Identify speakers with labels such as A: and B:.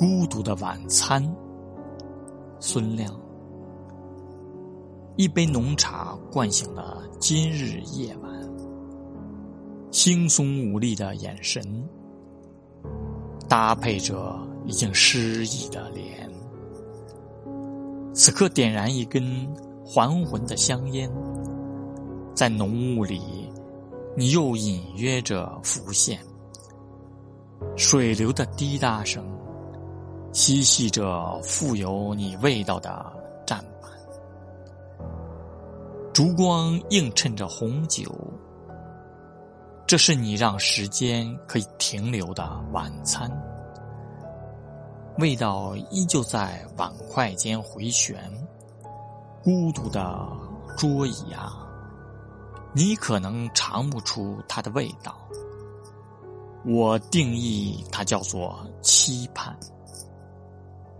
A: 孤独的晚餐。孙亮，一杯浓茶灌醒了今日夜晚。惺忪无力的眼神，搭配着已经失意的脸。此刻点燃一根还魂的香烟，在浓雾里，你又隐约着浮现。水流的滴答声，嬉戏着富有你味道的站板。烛光映衬着红酒。这是你让时间可以停留的晚餐，味道依旧在碗筷间回旋。孤独的桌椅啊，你可能尝不出它的味道。我定义它叫做期盼。